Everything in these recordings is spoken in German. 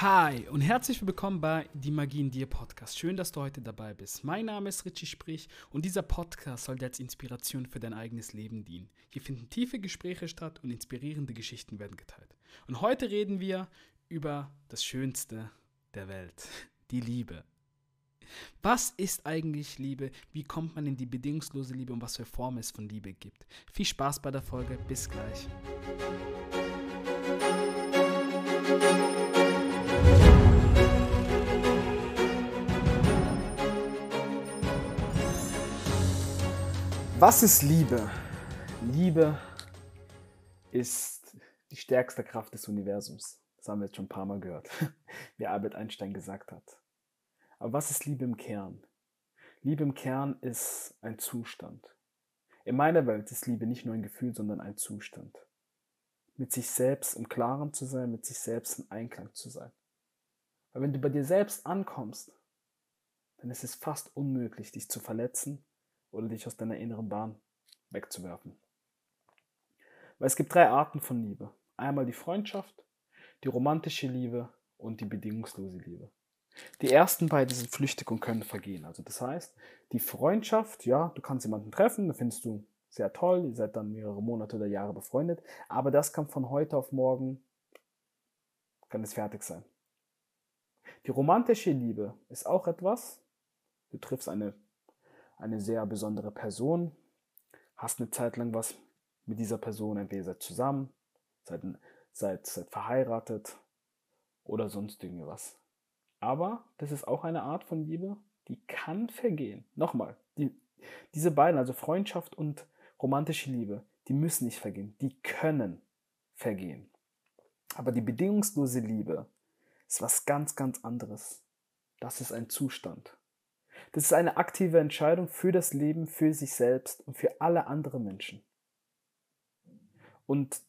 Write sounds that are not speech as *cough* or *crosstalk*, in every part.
Hi und herzlich willkommen bei Die Magie in dir Podcast. Schön, dass du heute dabei bist. Mein Name ist Richie Sprich und dieser Podcast soll dir als Inspiration für dein eigenes Leben dienen. Hier finden tiefe Gespräche statt und inspirierende Geschichten werden geteilt. Und heute reden wir über das Schönste der Welt, die Liebe. Was ist eigentlich Liebe? Wie kommt man in die bedingungslose Liebe und was für Formen es von Liebe gibt? Viel Spaß bei der Folge. Bis gleich. Was ist Liebe? Liebe ist die stärkste Kraft des Universums. Das haben wir jetzt schon ein paar Mal gehört, *laughs* wie Albert Einstein gesagt hat. Aber was ist Liebe im Kern? Liebe im Kern ist ein Zustand. In meiner Welt ist Liebe nicht nur ein Gefühl, sondern ein Zustand. Mit sich selbst im Klaren zu sein, mit sich selbst in Einklang zu sein. Weil wenn du bei dir selbst ankommst, dann ist es fast unmöglich, dich zu verletzen oder dich aus deiner inneren Bahn wegzuwerfen. Weil es gibt drei Arten von Liebe. Einmal die Freundschaft, die romantische Liebe und die bedingungslose Liebe. Die ersten beiden sind flüchtig und können vergehen. Also das heißt, die Freundschaft, ja, du kannst jemanden treffen, da findest du sehr toll, ihr seid dann mehrere Monate oder Jahre befreundet, aber das kann von heute auf morgen, kann es fertig sein. Die romantische Liebe ist auch etwas, du triffst eine eine sehr besondere Person, hast eine Zeit lang was mit dieser Person, entweder seid zusammen, seid, seid, seid verheiratet oder sonst irgendwas. Aber das ist auch eine Art von Liebe, die kann vergehen. Nochmal, die, diese beiden, also Freundschaft und romantische Liebe, die müssen nicht vergehen, die können vergehen. Aber die bedingungslose Liebe ist was ganz, ganz anderes. Das ist ein Zustand. Das ist eine aktive Entscheidung für das Leben, für sich selbst und für alle anderen Menschen. Und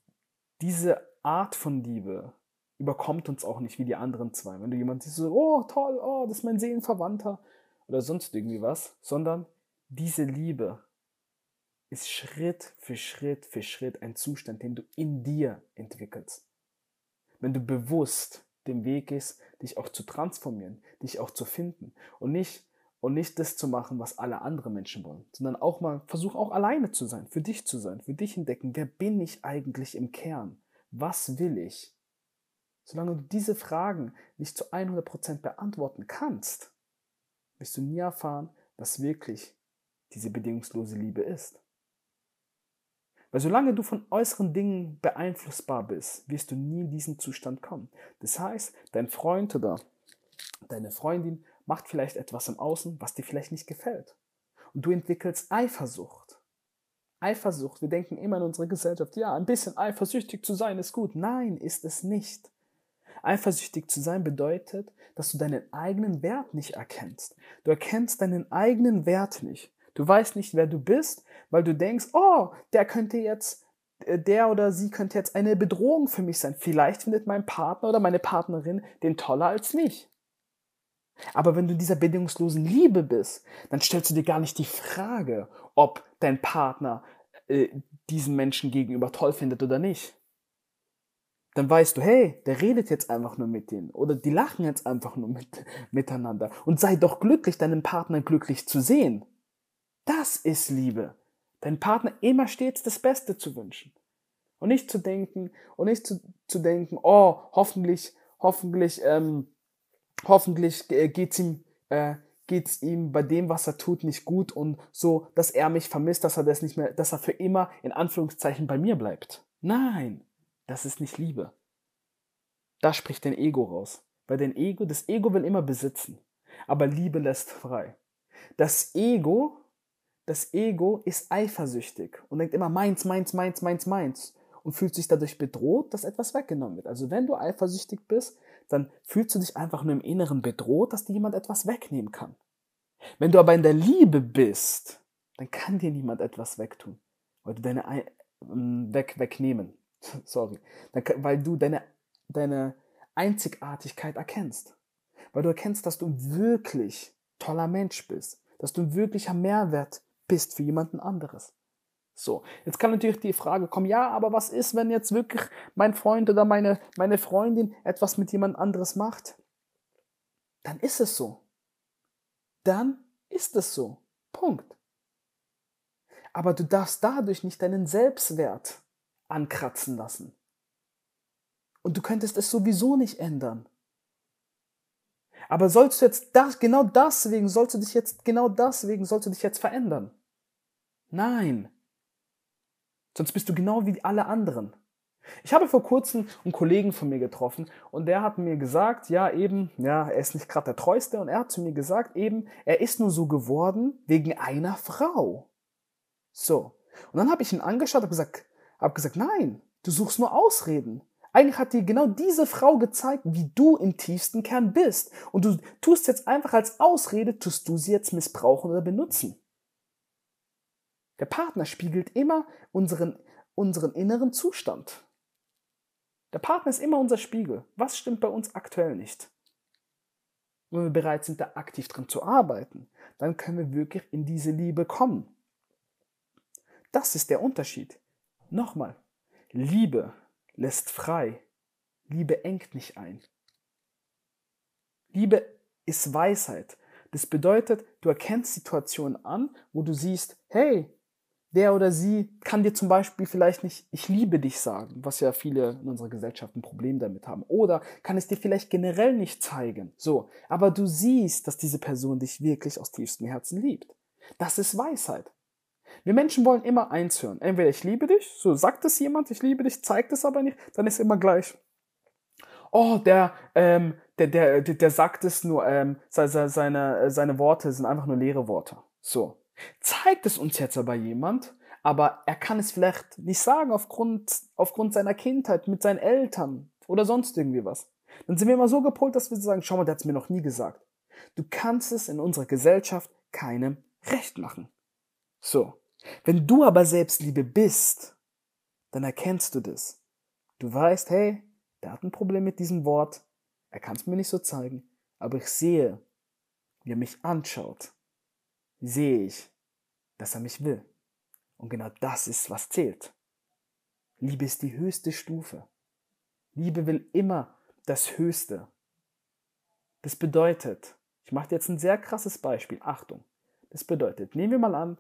diese Art von Liebe überkommt uns auch nicht wie die anderen zwei. Wenn du jemanden siehst, so, oh toll, oh, das ist mein Seelenverwandter oder sonst irgendwie was, sondern diese Liebe ist Schritt für Schritt für Schritt ein Zustand, den du in dir entwickelst. Wenn du bewusst den Weg gehst, dich auch zu transformieren, dich auch zu finden und nicht und nicht das zu machen, was alle anderen Menschen wollen, sondern auch mal versuch auch alleine zu sein, für dich zu sein, für dich entdecken, wer bin ich eigentlich im Kern? Was will ich? Solange du diese Fragen nicht zu 100% beantworten kannst, wirst du nie erfahren, was wirklich diese bedingungslose Liebe ist. Weil solange du von äußeren Dingen beeinflussbar bist, wirst du nie in diesen Zustand kommen. Das heißt, dein Freund oder deine Freundin macht vielleicht etwas im Außen, was dir vielleicht nicht gefällt. Und du entwickelst Eifersucht. Eifersucht, wir denken immer in unserer Gesellschaft, ja, ein bisschen eifersüchtig zu sein ist gut. Nein, ist es nicht. Eifersüchtig zu sein bedeutet, dass du deinen eigenen Wert nicht erkennst. Du erkennst deinen eigenen Wert nicht. Du weißt nicht, wer du bist, weil du denkst, oh, der könnte jetzt, äh, der oder sie könnte jetzt eine Bedrohung für mich sein. Vielleicht findet mein Partner oder meine Partnerin den toller als mich. Aber wenn du in dieser bedingungslosen Liebe bist, dann stellst du dir gar nicht die Frage, ob dein Partner äh, diesen Menschen gegenüber toll findet oder nicht. Dann weißt du, hey, der redet jetzt einfach nur mit denen oder die lachen jetzt einfach nur mit, *laughs* miteinander und sei doch glücklich, deinen Partner glücklich zu sehen. Das ist Liebe. Dein Partner immer stets das Beste zu wünschen. Und nicht zu denken, und nicht zu, zu denken, oh, hoffentlich, hoffentlich, ähm, hoffentlich äh, geht's ihm, äh, geht's ihm bei dem, was er tut, nicht gut und so, dass er mich vermisst, dass er das nicht mehr, dass er für immer in Anführungszeichen bei mir bleibt. Nein, das ist nicht Liebe. Da spricht dein Ego raus. Weil dein Ego, das Ego will immer besitzen. Aber Liebe lässt frei. Das Ego, das Ego ist eifersüchtig und denkt immer meins, meins, meins, meins, meins und fühlt sich dadurch bedroht, dass etwas weggenommen wird. Also wenn du eifersüchtig bist, dann fühlst du dich einfach nur im Inneren bedroht, dass dir jemand etwas wegnehmen kann. Wenn du aber in der Liebe bist, dann kann dir niemand etwas wegtun, weil du deine ähm, weg wegnehmen. *laughs* Sorry, weil du deine deine Einzigartigkeit erkennst, weil du erkennst, dass du wirklich toller Mensch bist, dass du ein wirklicher Mehrwert bist für jemanden anderes. So, jetzt kann natürlich die Frage kommen, ja, aber was ist, wenn jetzt wirklich mein Freund oder meine, meine Freundin etwas mit jemand anderes macht? Dann ist es so. Dann ist es so. Punkt. Aber du darfst dadurch nicht deinen Selbstwert ankratzen lassen. Und du könntest es sowieso nicht ändern. Aber sollst du jetzt das, genau deswegen, sollst du dich jetzt, genau deswegen sollst du dich jetzt verändern? Nein. Sonst bist du genau wie alle anderen. Ich habe vor kurzem einen Kollegen von mir getroffen und der hat mir gesagt, ja eben, ja, er ist nicht gerade der Treueste und er hat zu mir gesagt, eben, er ist nur so geworden wegen einer Frau. So. Und dann habe ich ihn angeschaut und gesagt, hab gesagt, nein, du suchst nur Ausreden. Eigentlich hat dir genau diese Frau gezeigt, wie du im tiefsten Kern bist. Und du tust jetzt einfach als Ausrede, tust du sie jetzt missbrauchen oder benutzen. Der Partner spiegelt immer unseren, unseren inneren Zustand. Der Partner ist immer unser Spiegel. Was stimmt bei uns aktuell nicht? Wenn wir bereit sind, da aktiv dran zu arbeiten, dann können wir wirklich in diese Liebe kommen. Das ist der Unterschied. Nochmal, Liebe lässt frei. Liebe engt nicht ein. Liebe ist Weisheit. Das bedeutet, du erkennst Situationen an, wo du siehst, hey, der oder sie kann dir zum Beispiel vielleicht nicht ich liebe dich sagen, was ja viele in unserer Gesellschaft ein Problem damit haben. Oder kann es dir vielleicht generell nicht zeigen. So, aber du siehst, dass diese Person dich wirklich aus tiefstem Herzen liebt. Das ist Weisheit. Wir Menschen wollen immer eins hören. Entweder ich liebe dich, so sagt es jemand, ich liebe dich, zeigt es aber nicht, dann ist immer gleich. Oh, der, ähm, der, der, der, der sagt es nur, ähm, seine, seine, seine Worte sind einfach nur leere Worte. So. Zeigt es uns jetzt aber jemand, aber er kann es vielleicht nicht sagen aufgrund, aufgrund seiner Kindheit mit seinen Eltern oder sonst irgendwie was. Dann sind wir immer so gepolt, dass wir sagen, schau mal, der hat es mir noch nie gesagt. Du kannst es in unserer Gesellschaft keinem recht machen. So. Wenn du aber Selbstliebe bist, dann erkennst du das. Du weißt, hey, der hat ein Problem mit diesem Wort. Er kann es mir nicht so zeigen. Aber ich sehe, wie er mich anschaut, sehe ich, dass er mich will. Und genau das ist, was zählt. Liebe ist die höchste Stufe. Liebe will immer das Höchste. Das bedeutet, ich mache jetzt ein sehr krasses Beispiel. Achtung. Das bedeutet, nehmen wir mal an,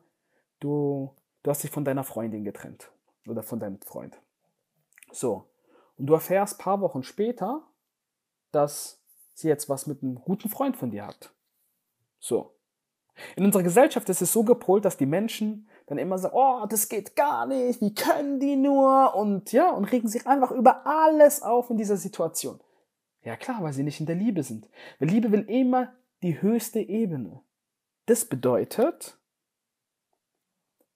du, du hast dich von deiner Freundin getrennt oder von deinem Freund. So. Und du erfährst paar Wochen später, dass sie jetzt was mit einem guten Freund von dir hat. So. In unserer Gesellschaft ist es so gepolt, dass die Menschen dann immer sagen, oh, das geht gar nicht, wie können die nur? Und ja, und regen sich einfach über alles auf in dieser Situation. Ja klar, weil sie nicht in der Liebe sind. Weil Liebe will immer die höchste Ebene. Das bedeutet,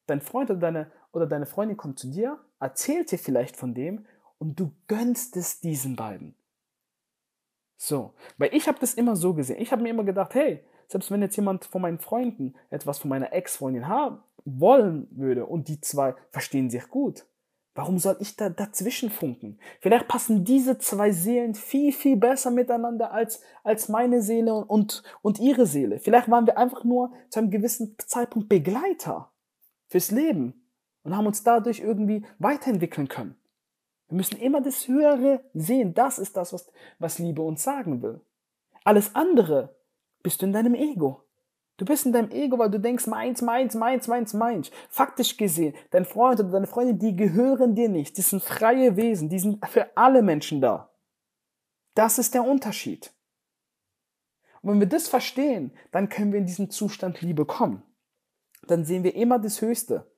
dein Freund oder deine, oder deine Freundin kommt zu dir, erzählt dir vielleicht von dem und du gönnst es diesen beiden. So, weil ich habe das immer so gesehen. Ich habe mir immer gedacht, hey, selbst wenn jetzt jemand von meinen Freunden etwas von meiner Ex-Freundin haben wollen würde und die zwei verstehen sich gut, warum soll ich da dazwischen funken? Vielleicht passen diese zwei Seelen viel, viel besser miteinander als, als meine Seele und, und ihre Seele. Vielleicht waren wir einfach nur zu einem gewissen Zeitpunkt Begleiter fürs Leben und haben uns dadurch irgendwie weiterentwickeln können. Wir müssen immer das Höhere sehen. Das ist das, was, was Liebe uns sagen will. Alles andere bist du in deinem Ego. Du bist in deinem Ego, weil du denkst, meins, meins, meins, meins, meins. Faktisch gesehen, dein Freund oder deine Freundin, die gehören dir nicht. Die sind freie Wesen. Die sind für alle Menschen da. Das ist der Unterschied. Und wenn wir das verstehen, dann können wir in diesen Zustand Liebe kommen dann sehen wir immer das Höchste.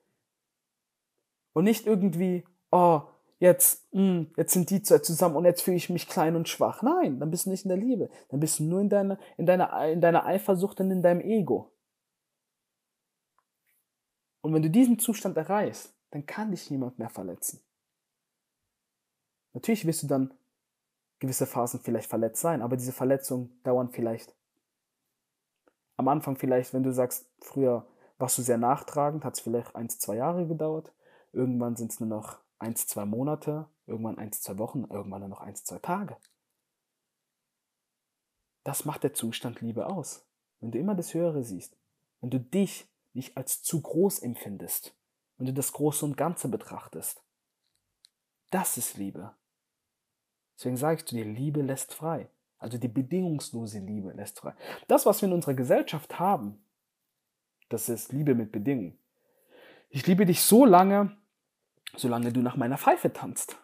Und nicht irgendwie, oh, jetzt, mh, hm, jetzt sind die zwei zusammen und jetzt fühle ich mich klein und schwach. Nein, dann bist du nicht in der Liebe. Dann bist du nur in deiner, in deiner, in deiner Eifersucht und in deinem Ego. Und wenn du diesen Zustand erreichst, dann kann dich niemand mehr verletzen. Natürlich wirst du dann gewisse Phasen vielleicht verletzt sein, aber diese Verletzungen dauern vielleicht am Anfang vielleicht, wenn du sagst, früher warst du sehr nachtragend, hat es vielleicht eins, zwei Jahre gedauert. Irgendwann sind es nur noch eins, zwei Monate, irgendwann eins, zwei Wochen, irgendwann nur noch eins, zwei Tage. Das macht der Zustand Liebe aus. Wenn du immer das Höhere siehst, wenn du dich nicht als zu groß empfindest, wenn du das Große und Ganze betrachtest. Das ist Liebe. Deswegen sage ich zu dir, Liebe lässt frei. Also die bedingungslose Liebe lässt frei. Das, was wir in unserer Gesellschaft haben, das ist Liebe mit Bedingungen. Ich liebe dich so lange, solange du nach meiner Pfeife tanzt.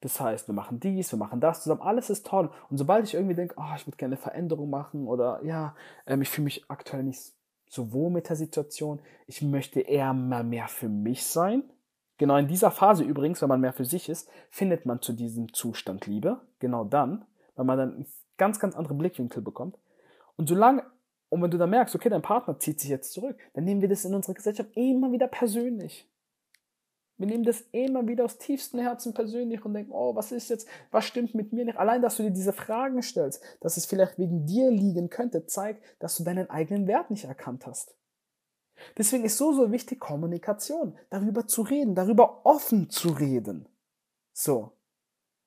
Das heißt, wir machen dies, wir machen das zusammen, alles ist toll. Und sobald ich irgendwie denke, oh, ich würde gerne Veränderung machen oder ja, ähm, ich fühle mich aktuell nicht so wohl mit der Situation, ich möchte eher mal mehr für mich sein. Genau in dieser Phase übrigens, wenn man mehr für sich ist, findet man zu diesem Zustand Liebe. Genau dann, weil man dann einen ganz, ganz andere Blickwinkel bekommt. Und solange, und wenn du dann merkst, okay, dein Partner zieht sich jetzt zurück, dann nehmen wir das in unserer Gesellschaft immer wieder persönlich. Wir nehmen das immer wieder aus tiefstem Herzen persönlich und denken, oh, was ist jetzt, was stimmt mit mir nicht? Allein, dass du dir diese Fragen stellst, dass es vielleicht wegen dir liegen könnte, zeigt, dass du deinen eigenen Wert nicht erkannt hast. Deswegen ist so, so wichtig Kommunikation, darüber zu reden, darüber offen zu reden. So.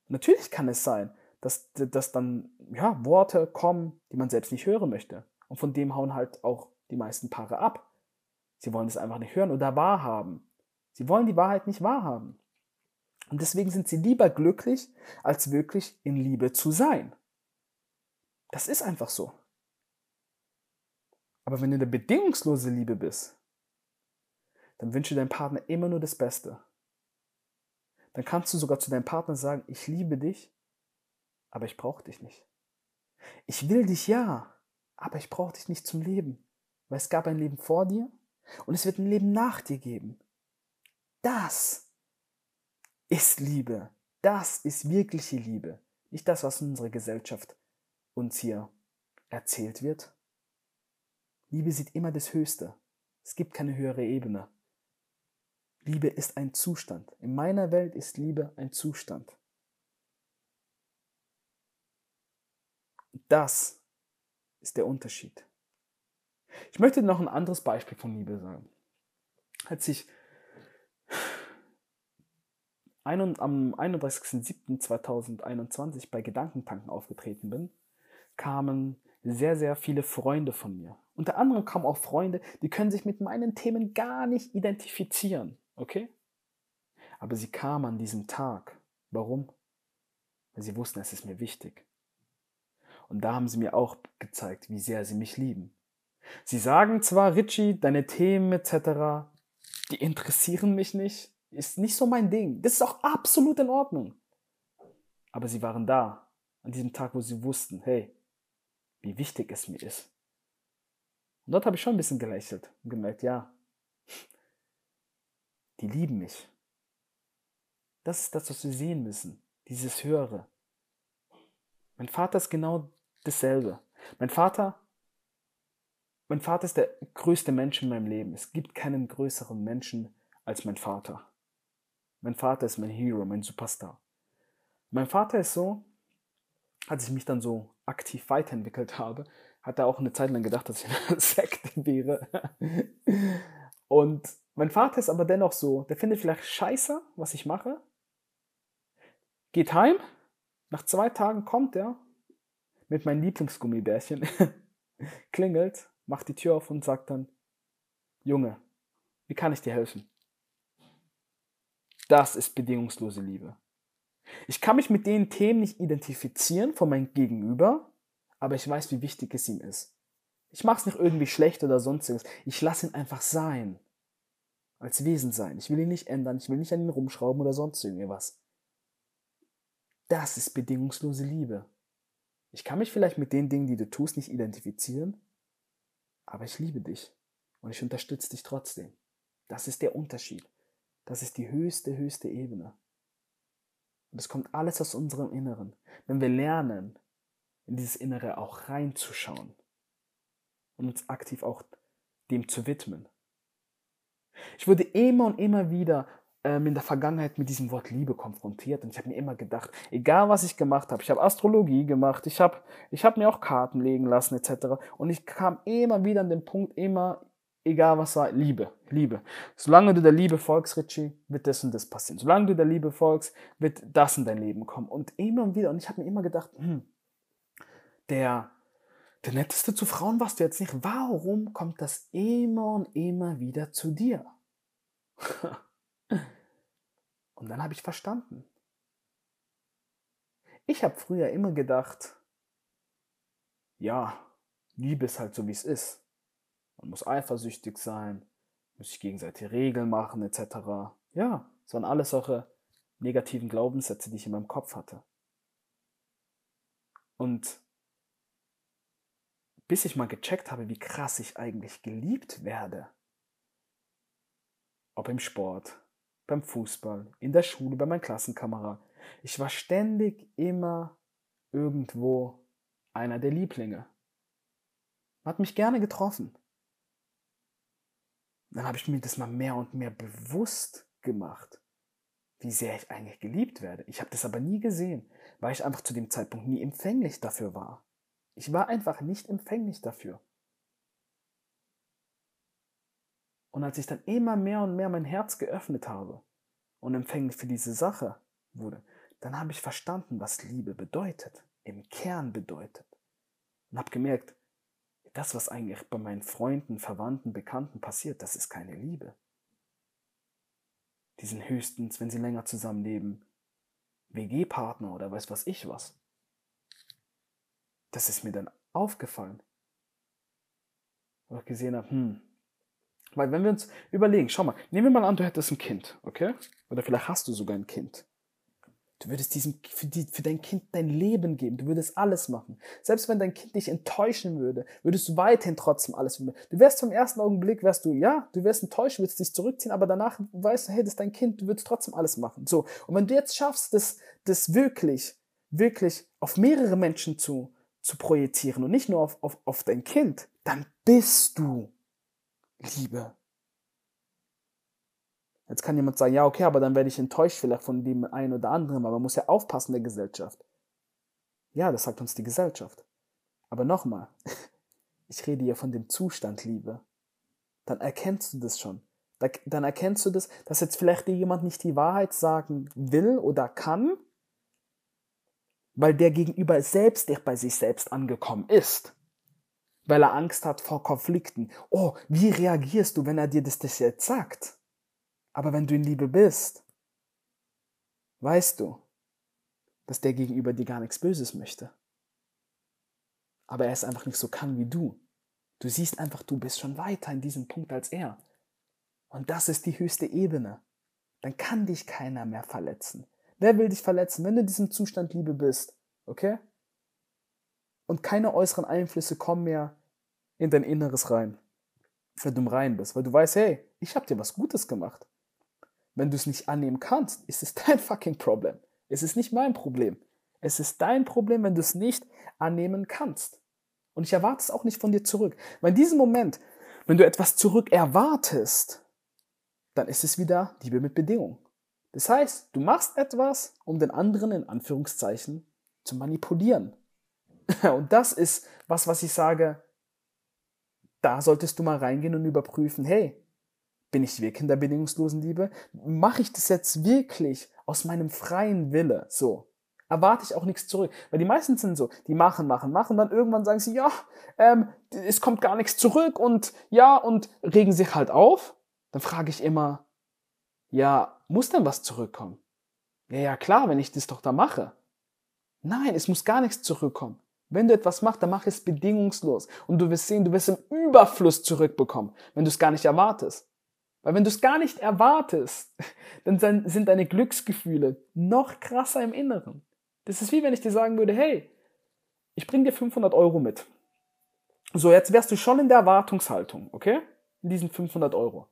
Natürlich kann es sein, dass, dass dann ja, Worte kommen, die man selbst nicht hören möchte. Und von dem hauen halt auch die meisten Paare ab. Sie wollen es einfach nicht hören oder wahrhaben. Sie wollen die Wahrheit nicht wahrhaben. Und deswegen sind sie lieber glücklich, als wirklich in Liebe zu sein. Das ist einfach so. Aber wenn du in der bedingungslose Liebe bist, dann wünsche deinem Partner immer nur das Beste. Dann kannst du sogar zu deinem Partner sagen, ich liebe dich, aber ich brauche dich nicht. Ich will dich ja, aber ich brauche dich nicht zum Leben, weil es gab ein Leben vor dir und es wird ein Leben nach dir geben. Das ist Liebe. Das ist wirkliche Liebe. Nicht das, was in unserer Gesellschaft uns hier erzählt wird. Liebe sieht immer das Höchste. Es gibt keine höhere Ebene. Liebe ist ein Zustand. In meiner Welt ist Liebe ein Zustand. Das ist der Unterschied. Ich möchte noch ein anderes Beispiel von Liebe sagen. Als ich am 31.07.2021 bei Gedankentanken aufgetreten bin, kamen sehr, sehr viele Freunde von mir. Unter anderem kamen auch Freunde, die können sich mit meinen Themen gar nicht identifizieren, okay? Aber sie kamen an diesem Tag. Warum? Weil sie wussten, es ist mir wichtig. Und da haben sie mir auch gezeigt, wie sehr sie mich lieben. Sie sagen zwar, Richie, deine Themen etc., die interessieren mich nicht, ist nicht so mein Ding. Das ist auch absolut in Ordnung. Aber sie waren da, an diesem Tag, wo sie wussten, hey, wie wichtig es mir ist. Und dort habe ich schon ein bisschen gelächelt und gemerkt, ja, die lieben mich. Das ist das, was wir sehen müssen, dieses Höhere. Mein Vater ist genau dasselbe. Mein Vater, mein Vater ist der größte Mensch in meinem Leben. Es gibt keinen größeren Menschen als mein Vater. Mein Vater ist mein Hero, mein Superstar. Mein Vater ist so, als ich mich dann so aktiv weiterentwickelt habe, hat er auch eine Zeit lang gedacht, dass ich eine *laughs* Sekte wäre. Und mein Vater ist aber dennoch so, der findet vielleicht scheiße, was ich mache, geht heim, nach zwei Tagen kommt er mit meinem Lieblingsgummibärchen, *laughs* klingelt, macht die Tür auf und sagt dann, Junge, wie kann ich dir helfen? Das ist bedingungslose Liebe. Ich kann mich mit den Themen nicht identifizieren von meinem Gegenüber, aber ich weiß, wie wichtig es ihm ist. Ich mache es nicht irgendwie schlecht oder sonstiges. Ich lasse ihn einfach sein. Als Wesen sein. Ich will ihn nicht ändern. Ich will nicht an ihn rumschrauben oder sonst irgendwas. Das ist bedingungslose Liebe. Ich kann mich vielleicht mit den Dingen, die du tust, nicht identifizieren, aber ich liebe dich und ich unterstütze dich trotzdem. Das ist der Unterschied. Das ist die höchste, höchste Ebene. Und es kommt alles aus unserem Inneren. Wenn wir lernen, in dieses Innere auch reinzuschauen und uns aktiv auch dem zu widmen. Ich wurde immer und immer wieder ähm, in der Vergangenheit mit diesem Wort Liebe konfrontiert und ich habe mir immer gedacht, egal was ich gemacht habe, ich habe Astrologie gemacht, ich habe ich hab mir auch Karten legen lassen etc. Und ich kam immer wieder an den Punkt, immer egal was war, Liebe, Liebe. Solange du der Liebe folgst, Richie, wird das und das passieren. Solange du der Liebe folgst, wird das in dein Leben kommen. Und immer und wieder, und ich habe mir immer gedacht, hm, der, der netteste zu Frauen warst du jetzt nicht. Warum kommt das immer und immer wieder zu dir? *laughs* Und dann habe ich verstanden. Ich habe früher immer gedacht, ja, Liebe ist halt so, wie es ist. Man muss eifersüchtig sein, muss sich gegenseitig Regeln machen, etc. Ja, das waren alles solche negativen Glaubenssätze, die ich in meinem Kopf hatte. Und bis ich mal gecheckt habe, wie krass ich eigentlich geliebt werde, ob im Sport, beim Fußball, in der Schule, bei meinen Klassenkameraden, ich war ständig immer irgendwo einer der Lieblinge. Man hat mich gerne getroffen. Dann habe ich mir das mal mehr und mehr bewusst gemacht, wie sehr ich eigentlich geliebt werde. Ich habe das aber nie gesehen, weil ich einfach zu dem Zeitpunkt nie empfänglich dafür war. Ich war einfach nicht empfänglich dafür. Und als ich dann immer mehr und mehr mein Herz geöffnet habe und empfänglich für diese Sache wurde, dann habe ich verstanden, was Liebe bedeutet, im Kern bedeutet. Und habe gemerkt, das, was eigentlich bei meinen Freunden, Verwandten, Bekannten passiert, das ist keine Liebe. Die sind höchstens, wenn sie länger zusammenleben, WG-Partner oder weiß was ich was. Das ist mir dann aufgefallen. Wo ich gesehen habe, hm. Weil wenn wir uns überlegen, schau mal, nehmen wir mal an, du hättest ein Kind, okay? Oder vielleicht hast du sogar ein Kind. Du würdest diesem, für, die, für dein Kind dein Leben geben. Du würdest alles machen. Selbst wenn dein Kind dich enttäuschen würde, würdest du weiterhin trotzdem alles machen. Du wärst vom ersten Augenblick, wärst du, ja, du wärst enttäuscht, würdest dich zurückziehen, aber danach weißt du, hey, das ist dein Kind, du würdest trotzdem alles machen. So. Und wenn du jetzt schaffst, das, das wirklich, wirklich auf mehrere Menschen zu, zu projizieren und nicht nur auf, auf, auf dein Kind, dann bist du Liebe. Jetzt kann jemand sagen, ja, okay, aber dann werde ich enttäuscht vielleicht von dem einen oder anderen, aber man muss ja aufpassen der Gesellschaft. Ja, das sagt uns die Gesellschaft. Aber nochmal, *laughs* ich rede hier von dem Zustand Liebe. Dann erkennst du das schon. Dann erkennst du das, dass jetzt vielleicht dir jemand nicht die Wahrheit sagen will oder kann, weil der Gegenüber selbst bei sich selbst angekommen ist. Weil er Angst hat vor Konflikten. Oh, wie reagierst du, wenn er dir das, das jetzt sagt? Aber wenn du in Liebe bist, weißt du, dass der Gegenüber dir gar nichts Böses möchte. Aber er es einfach nicht so kann wie du. Du siehst einfach, du bist schon weiter in diesem Punkt als er. Und das ist die höchste Ebene. Dann kann dich keiner mehr verletzen. Wer will dich verletzen, wenn du in diesem Zustand Liebe bist? Okay? Und keine äußeren Einflüsse kommen mehr in dein Inneres rein, wenn du im Rein bist, weil du weißt, hey, ich habe dir was Gutes gemacht. Wenn du es nicht annehmen kannst, ist es *laughs* dein fucking Problem. Es ist nicht mein Problem. Es ist dein Problem, wenn du es nicht annehmen kannst. Und ich erwarte es auch nicht von dir zurück. Weil in diesem Moment, wenn du etwas zurück erwartest, dann ist es wieder Liebe mit Bedingung. Das heißt, du machst etwas, um den anderen in Anführungszeichen zu manipulieren. *laughs* Und das ist was, was ich sage, da solltest du mal reingehen und überprüfen, hey, bin ich wirklich in der bedingungslosen Liebe? Mache ich das jetzt wirklich aus meinem freien Wille? So. Erwarte ich auch nichts zurück. Weil die meisten sind so, die machen, machen, machen, dann irgendwann sagen sie, ja, ähm, es kommt gar nichts zurück und ja, und regen sich halt auf. Dann frage ich immer, ja, muss denn was zurückkommen? Ja, ja, klar, wenn ich das doch da mache. Nein, es muss gar nichts zurückkommen. Wenn du etwas machst, dann mach es bedingungslos. Und du wirst sehen, du wirst im Überfluss zurückbekommen, wenn du es gar nicht erwartest. Weil wenn du es gar nicht erwartest, *laughs* dann sind deine Glücksgefühle noch krasser im Inneren. Das ist wie wenn ich dir sagen würde, hey, ich bring dir 500 Euro mit. So, jetzt wärst du schon in der Erwartungshaltung, okay? In diesen 500 Euro.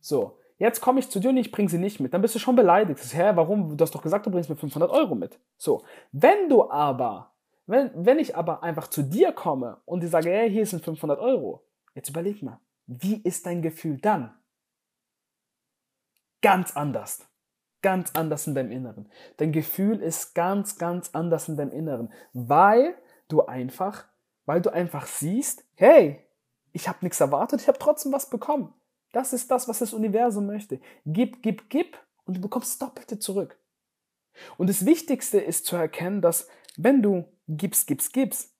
So, jetzt komme ich zu dir und ich bring sie nicht mit. Dann bist du schon beleidigt. Hä, warum? Du hast doch gesagt, du bringst mir 500 Euro mit. So, wenn du aber, wenn, wenn ich aber einfach zu dir komme und dir sage, hey, hier sind 500 Euro. Jetzt überleg mal, wie ist dein Gefühl dann? Ganz anders. Ganz anders in deinem Inneren. Dein Gefühl ist ganz, ganz anders in deinem Inneren, weil du einfach, weil du einfach siehst, hey, ich habe nichts erwartet, ich habe trotzdem was bekommen. Das ist das, was das Universum möchte. Gib, gib, gib und du bekommst Doppelte zurück. Und das Wichtigste ist zu erkennen, dass wenn du gibst, gibst, gibst,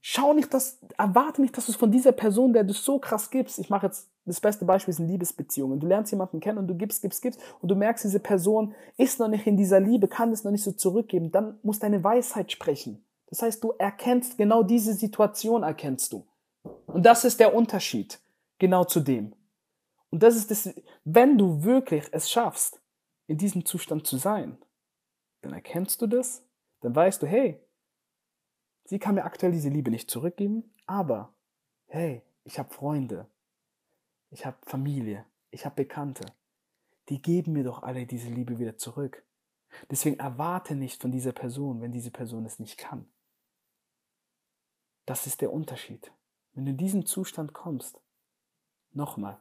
Schau nicht, dass, erwarte nicht, dass du es von dieser Person, der du so krass gibst. Ich mache jetzt das beste Beispiel sind Liebesbeziehungen. Du lernst jemanden kennen und du gibst, gibst, gibst und du merkst, diese Person ist noch nicht in dieser Liebe, kann es noch nicht so zurückgeben. Dann muss deine Weisheit sprechen. Das heißt, du erkennst genau diese Situation, erkennst du. Und das ist der Unterschied genau zu dem. Und das ist das, wenn du wirklich es schaffst, in diesem Zustand zu sein, dann erkennst du das, dann weißt du, hey, sie kann mir aktuell diese Liebe nicht zurückgeben, aber hey, ich habe Freunde, ich habe Familie, ich habe Bekannte. Die geben mir doch alle diese Liebe wieder zurück. Deswegen erwarte nicht von dieser Person, wenn diese Person es nicht kann. Das ist der Unterschied. Wenn du in diesen Zustand kommst, nochmal,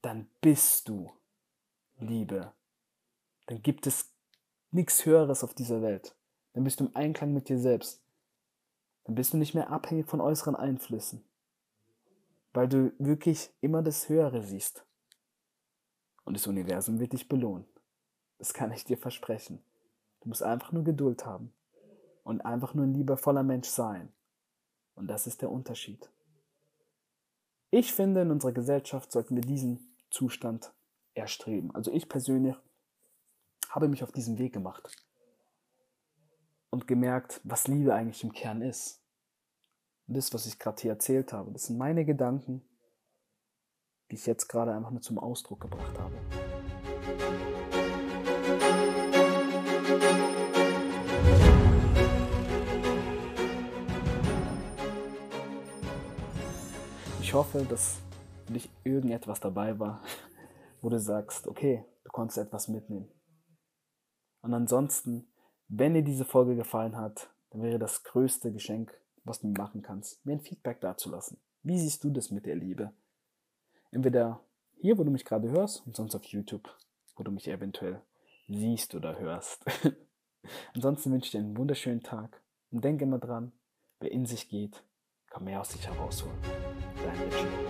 dann bist du Liebe. Dann gibt es nichts Höheres auf dieser Welt. Dann bist du im Einklang mit dir selbst. Dann bist du nicht mehr abhängig von äußeren Einflüssen weil du wirklich immer das Höhere siehst. Und das Universum wird dich belohnen. Das kann ich dir versprechen. Du musst einfach nur Geduld haben und einfach nur ein liebevoller Mensch sein. Und das ist der Unterschied. Ich finde, in unserer Gesellschaft sollten wir diesen Zustand erstreben. Also ich persönlich habe mich auf diesen Weg gemacht und gemerkt, was Liebe eigentlich im Kern ist. Und das, was ich gerade hier erzählt habe, das sind meine Gedanken, die ich jetzt gerade einfach nur zum Ausdruck gebracht habe. Ich hoffe, dass für dich irgendetwas dabei war, wo du sagst, okay, du konntest etwas mitnehmen. Und ansonsten, wenn dir diese Folge gefallen hat, dann wäre das größte Geschenk, was du machen kannst, mir ein Feedback dazulassen. Wie siehst du das mit der Liebe? Entweder hier, wo du mich gerade hörst, und sonst auf YouTube, wo du mich eventuell siehst oder hörst. *laughs* Ansonsten wünsche ich dir einen wunderschönen Tag und denke immer dran, wer in sich geht, kann mehr aus sich herausholen. Dein Richard.